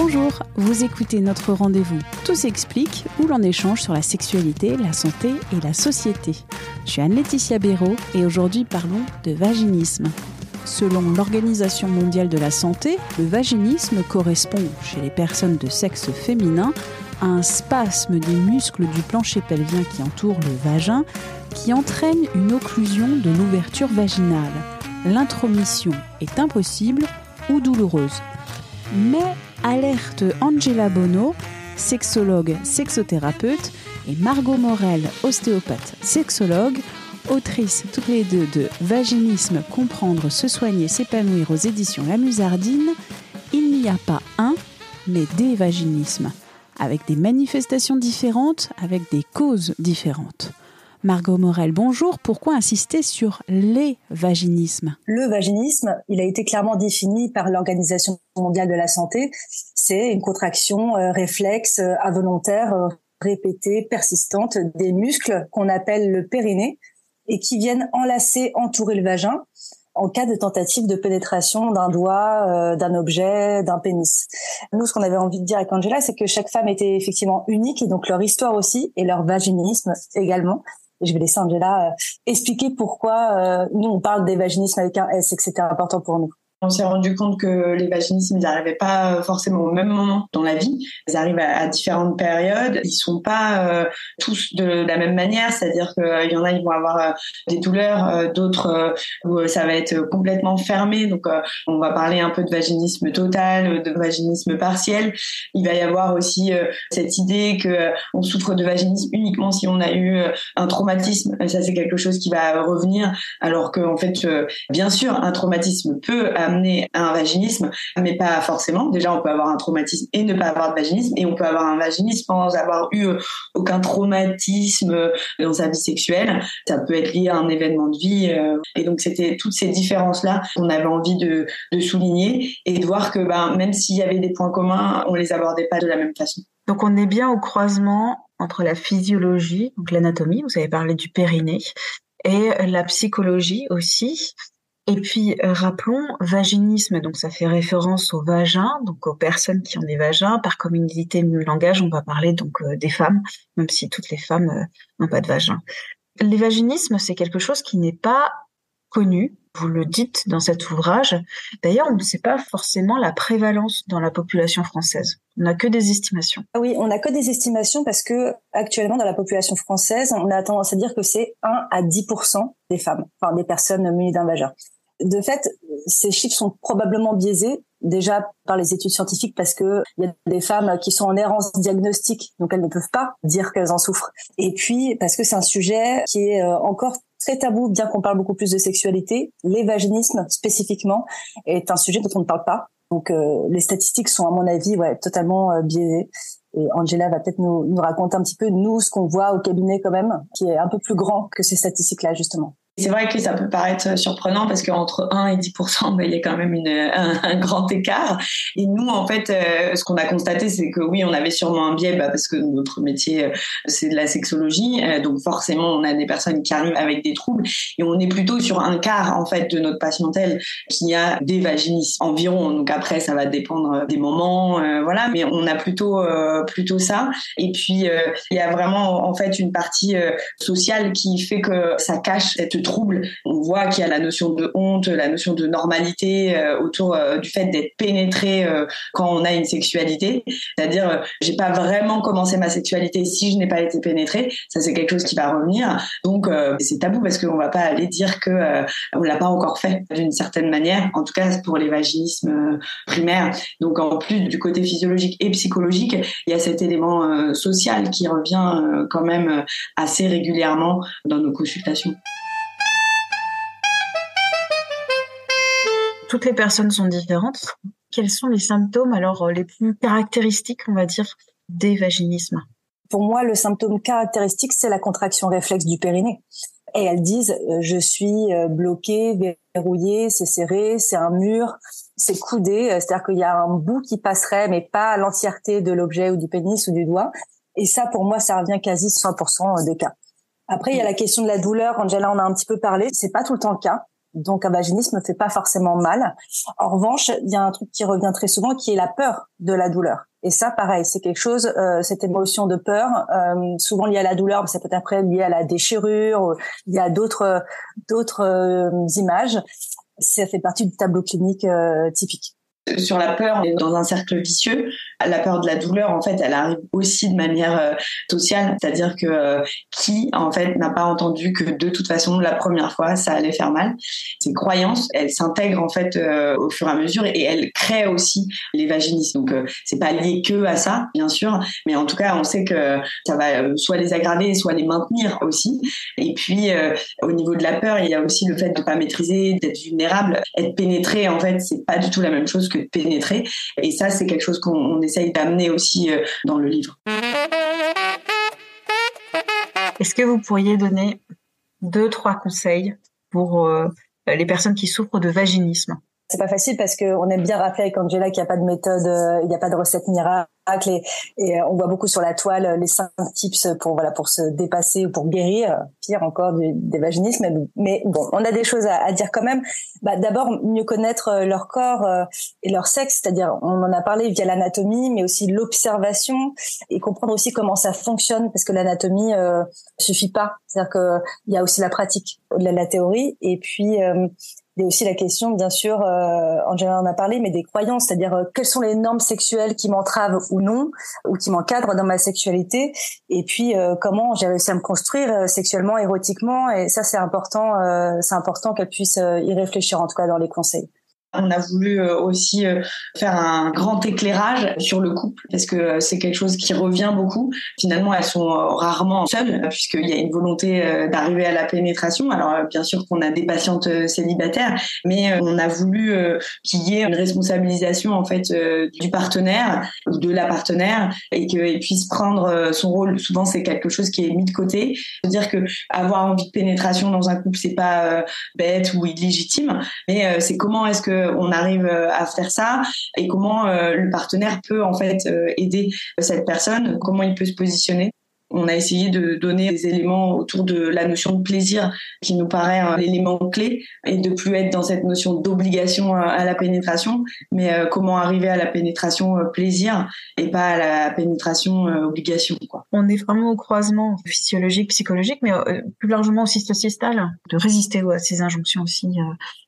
Bonjour, vous écoutez notre rendez-vous Tout s'explique où l'on échange sur la sexualité, la santé et la société. Je suis Anne-Laetitia Béraud et aujourd'hui parlons de vaginisme. Selon l'Organisation mondiale de la santé, le vaginisme correspond chez les personnes de sexe féminin à un spasme des muscles du plancher pelvien qui entoure le vagin qui entraîne une occlusion de l'ouverture vaginale. L'intromission est impossible ou douloureuse. Mais alerte Angela Bono, sexologue, sexothérapeute, et Margot Morel, ostéopathe, sexologue, autrice toutes les deux de Vaginisme, comprendre, se soigner, s'épanouir aux éditions La Musardine, il n'y a pas un, mais des vaginismes, avec des manifestations différentes, avec des causes différentes. Margot Morel, bonjour. Pourquoi insister sur les vaginismes Le vaginisme, il a été clairement défini par l'Organisation mondiale de la santé. C'est une contraction euh, réflexe euh, involontaire euh, répétée, persistante des muscles qu'on appelle le périnée et qui viennent enlacer, entourer le vagin en cas de tentative de pénétration d'un doigt, d'un objet, d'un pénis. Nous, ce qu'on avait envie de dire avec Angela, c'est que chaque femme était effectivement unique et donc leur histoire aussi et leur vaginisme également je vais laisser Angela euh, expliquer pourquoi euh, nous on parle des vaginismes avec un S et que c'était important pour nous. On s'est rendu compte que les vaginismes, n'arrivaient pas forcément au même moment dans la vie. Ils arrivent à, différentes périodes. Ils sont pas euh, tous de la même manière. C'est-à-dire qu'il euh, y en a, ils vont avoir euh, des douleurs, d'autres où ça va être complètement fermé. Donc, on va parler un peu de vaginisme total, de vaginisme partiel. Il va y avoir aussi cette idée que on souffre de vaginisme uniquement si on a eu un traumatisme. Ça, c'est quelque chose qui va revenir. Alors qu'en fait, bien sûr, un traumatisme peut amener à un vaginisme, mais pas forcément. Déjà, on peut avoir un traumatisme et ne pas avoir de vaginisme, et on peut avoir un vaginisme sans avoir eu euh, aucun traumatisme dans sa vie sexuelle. Ça peut être lié à un événement de vie. Euh, et donc, c'était toutes ces différences-là qu'on avait envie de, souligner et de voir que ben, même s'il y avait des points communs, on les abordait pas de la même façon. Donc, on est bien au croisement entre la physiologie, donc l'anatomie, vous avez parlé du périnée, et la psychologie aussi. Et puis, euh, rappelons, vaginisme, donc ça fait référence au vagin, donc aux personnes qui ont des vagins. Par communauté de langage, on va parler donc euh, des femmes, même si toutes les femmes euh, n'ont pas de vagin. Les vaginismes, c'est quelque chose qui n'est pas connu. Vous le dites dans cet ouvrage. D'ailleurs, on ne sait pas forcément la prévalence dans la population française. On n'a que des estimations. Ah oui, on n'a que des estimations parce que actuellement dans la population française, on a tendance à dire que c'est 1 à 10 des femmes, enfin des personnes munies d'un vagin de fait, ces chiffres sont probablement biaisés déjà par les études scientifiques parce que il y a des femmes qui sont en errance diagnostique, donc elles ne peuvent pas dire qu'elles en souffrent. Et puis parce que c'est un sujet qui est euh, encore très tabou, bien qu'on parle beaucoup plus de sexualité. L'évaginisme spécifiquement est un sujet dont on ne parle pas. Donc euh, les statistiques sont à mon avis ouais, totalement euh, biaisées. Et Angela va peut-être nous, nous raconter un petit peu nous ce qu'on voit au cabinet quand même, qui est un peu plus grand que ces statistiques-là justement. C'est vrai que ça peut paraître surprenant parce qu'entre 1 et 10% ben, il y a quand même une, un, grand écart. Et nous, en fait, euh, ce qu'on a constaté, c'est que oui, on avait sûrement un biais bah, parce que notre métier, euh, c'est de la sexologie. Euh, donc forcément, on a des personnes qui arrivent avec des troubles et on est plutôt sur un quart, en fait, de notre patientèle qui a des vaginismes environ. Donc après, ça va dépendre des moments, voilà. Mais on a plutôt, plutôt ça. Et puis, il y a vraiment, en fait, une partie sociale qui fait que ça cache cette trouble. On voit qu'il y a la notion de honte, la notion de normalité euh, autour euh, du fait d'être pénétré euh, quand on a une sexualité. C'est-à-dire, j'ai pas vraiment commencé ma sexualité si je n'ai pas été pénétrée. Ça, c'est quelque chose qui va revenir. Donc, c'est tabou parce qu'on va pas aller dire que on l'a pas encore fait d'une certaine manière. En tout cas, pour les vaginismes primaires. Donc, en plus du côté physiologique et psychologique, il y a cet élément social qui revient quand même assez régulièrement dans nos consultations. Toutes les personnes sont différentes. Quels sont les symptômes alors les plus caractéristiques, on va dire, des vaginismes? Pour moi, le symptôme caractéristique, c'est la contraction réflexe du périnée. Et elles disent, je suis bloquée, verrouillée, c'est serré, c'est un mur, c'est coudé, c'est-à-dire qu'il y a un bout qui passerait, mais pas l'entièreté de l'objet ou du pénis ou du doigt. Et ça, pour moi, ça revient quasi 100% des cas. Après, il y a la question de la douleur. Angela en a un petit peu parlé. C'est pas tout le temps le cas. Donc, un vaginisme ne fait pas forcément mal. En revanche, il y a un truc qui revient très souvent, qui est la peur de la douleur. Et ça, pareil, c'est quelque chose, euh, cette émotion de peur, euh, souvent liée à la douleur, mais ça peut être après lié à la déchirure, il y a d'autres d'autres euh, images. Ça fait partie du tableau clinique typique sur la peur, dans un cercle vicieux. La peur de la douleur, en fait, elle arrive aussi de manière euh, sociale, c'est-à-dire que euh, qui, en fait, n'a pas entendu que de toute façon, la première fois, ça allait faire mal. Ces croyances, elles s'intègrent en fait euh, au fur et à mesure et elles créent aussi les vaginismes. Donc, c'est pas lié que à ça, bien sûr, mais en tout cas, on sait que ça va soit les aggraver, soit les maintenir aussi. Et puis, au niveau de la peur, il y a aussi le fait de pas maîtriser, d'être vulnérable, être pénétré. En fait, c'est pas du tout la même chose que pénétrer. Et ça, c'est quelque chose qu'on essaye d'amener aussi euh, dans le livre. Est-ce que vous pourriez donner deux, trois conseils pour euh, les personnes qui souffrent de vaginisme? C'est pas facile parce qu'on aime bien rappeler avec Angela qu'il n'y a pas de méthode, euh, il n'y a pas de recette miracle et, euh, on voit beaucoup sur la toile euh, les cinq tips pour voilà pour se dépasser ou pour guérir pire encore du, des vaginismes. Mais bon on a des choses à, dire quand même. Bah, d'abord mieux connaître euh, leur corps et leur sexe c'est-à-dire on en a parlé via l'anatomie mais aussi l'observation et comprendre aussi comment ça fonctionne parce que l'anatomie euh, suffit pas. C'est-à-dire que il y a aussi la pratique au-delà de la théorie et puis il y a aussi la question, bien sûr, euh, Angela en a parlé, mais des croyances, c'est-à-dire euh, quelles sont les normes sexuelles qui m'entravent ou non, ou qui m'encadrent dans ma sexualité, et puis euh, comment j'ai réussi à me construire euh, sexuellement, érotiquement, et ça c'est important, c'est important qu'elle puisse y réfléchir en tout cas dans les conseils. On a voulu euh, aussi euh, faire un grand éclairage sur le couple parce que euh, c'est quelque chose qui revient beaucoup. Finalement, elles sont rarement seules puisqu'il y a une volonté d'arriver à la pénétration. Alors bien sûr qu'on a des patientes célibataires, mais on a voulu qu'il y ait une responsabilisation en fait du partenaire ou de la partenaire et qu'il puisse prendre son rôle. Souvent, c'est quelque chose qui est mis de côté. C'est-à-dire que avoir envie de pénétration dans un couple, c'est pas bête ou illégitime, mais c'est comment est-ce que on arrive euh, à faire ça et comment euh, le partenaire peut en fait euh, aider cette personne, comment il peut se positionner on a essayé de donner des éléments autour de la notion de plaisir qui nous paraît l'élément clé et de plus être dans cette notion d'obligation à la pénétration, mais comment arriver à la pénétration plaisir et pas à la pénétration obligation. Quoi. On est vraiment au croisement physiologique, psychologique, mais plus largement aussi sociétal, de résister à ces injonctions aussi.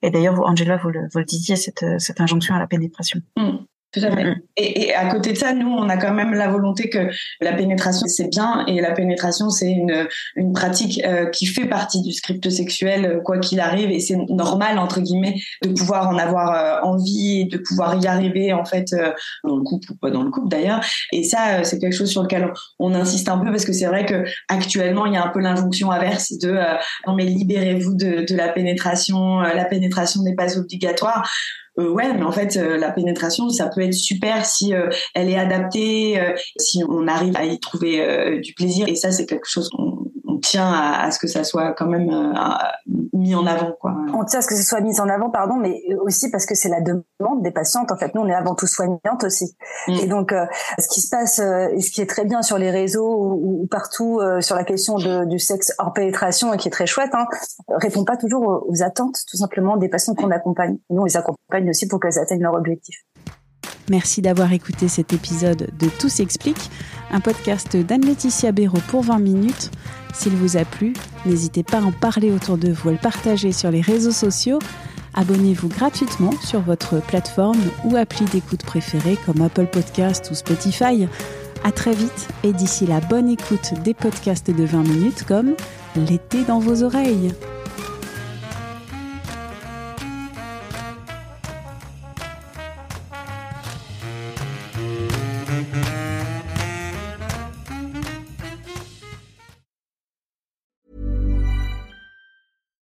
Et d'ailleurs, Angela, vous le, vous le disiez, cette, cette injonction à la pénétration. Mmh. Tout à fait. Et, et, à côté de ça, nous, on a quand même la volonté que la pénétration, c'est bien, et la pénétration, c'est une, une pratique euh, qui fait partie du script sexuel, euh, quoi qu'il arrive, et c'est normal, entre guillemets, de pouvoir en avoir euh, envie, et de pouvoir y arriver, en fait, dans le couple ou pas dans le couple d'ailleurs. Et ça, c'est quelque chose sur lequel on, insiste un peu, parce que c'est vrai que actuellement, il y a un peu l'injonction inverse de non mais libérez-vous de, de la pénétration, la pénétration n'est pas obligatoire. Euh, ouais, mais en fait, euh, la pénétration, ça peut être super si euh, elle est adaptée, si on arrive à y trouver du plaisir. Et ça, c'est quelque chose tient à, ce que ça soit quand même euh, mis en avant. Quoi. On tient à ce que ce soit mis en avant, pardon, mais aussi parce que c'est la demande des patientes. En fait, nous, on est avant tout soignantes aussi. Mm. Et donc, euh, ce qui se passe euh, et ce qui est très bien sur les réseaux ou, partout sur la question de, du sexe hors pénétration et qui est très chouette, hein, répond pas toujours aux, attentes, tout simplement, des patientes qu'on accompagne. Nous, on les accompagne aussi pour qu'elles atteignent leur objectif. Merci d'avoir écouté cet épisode de Tout s'explique, un podcast d'Anne-Laetitia Béraud pour 20 minutes. S'il vous a plu, n'hésitez pas à en parler autour de vous, à le partager sur les réseaux sociaux. Abonnez-vous gratuitement sur votre plateforme ou appli d'écoute préférée comme Apple Podcast ou Spotify. À très vite et d'ici la bonne écoute des podcasts de 20 minutes comme L'été dans vos oreilles.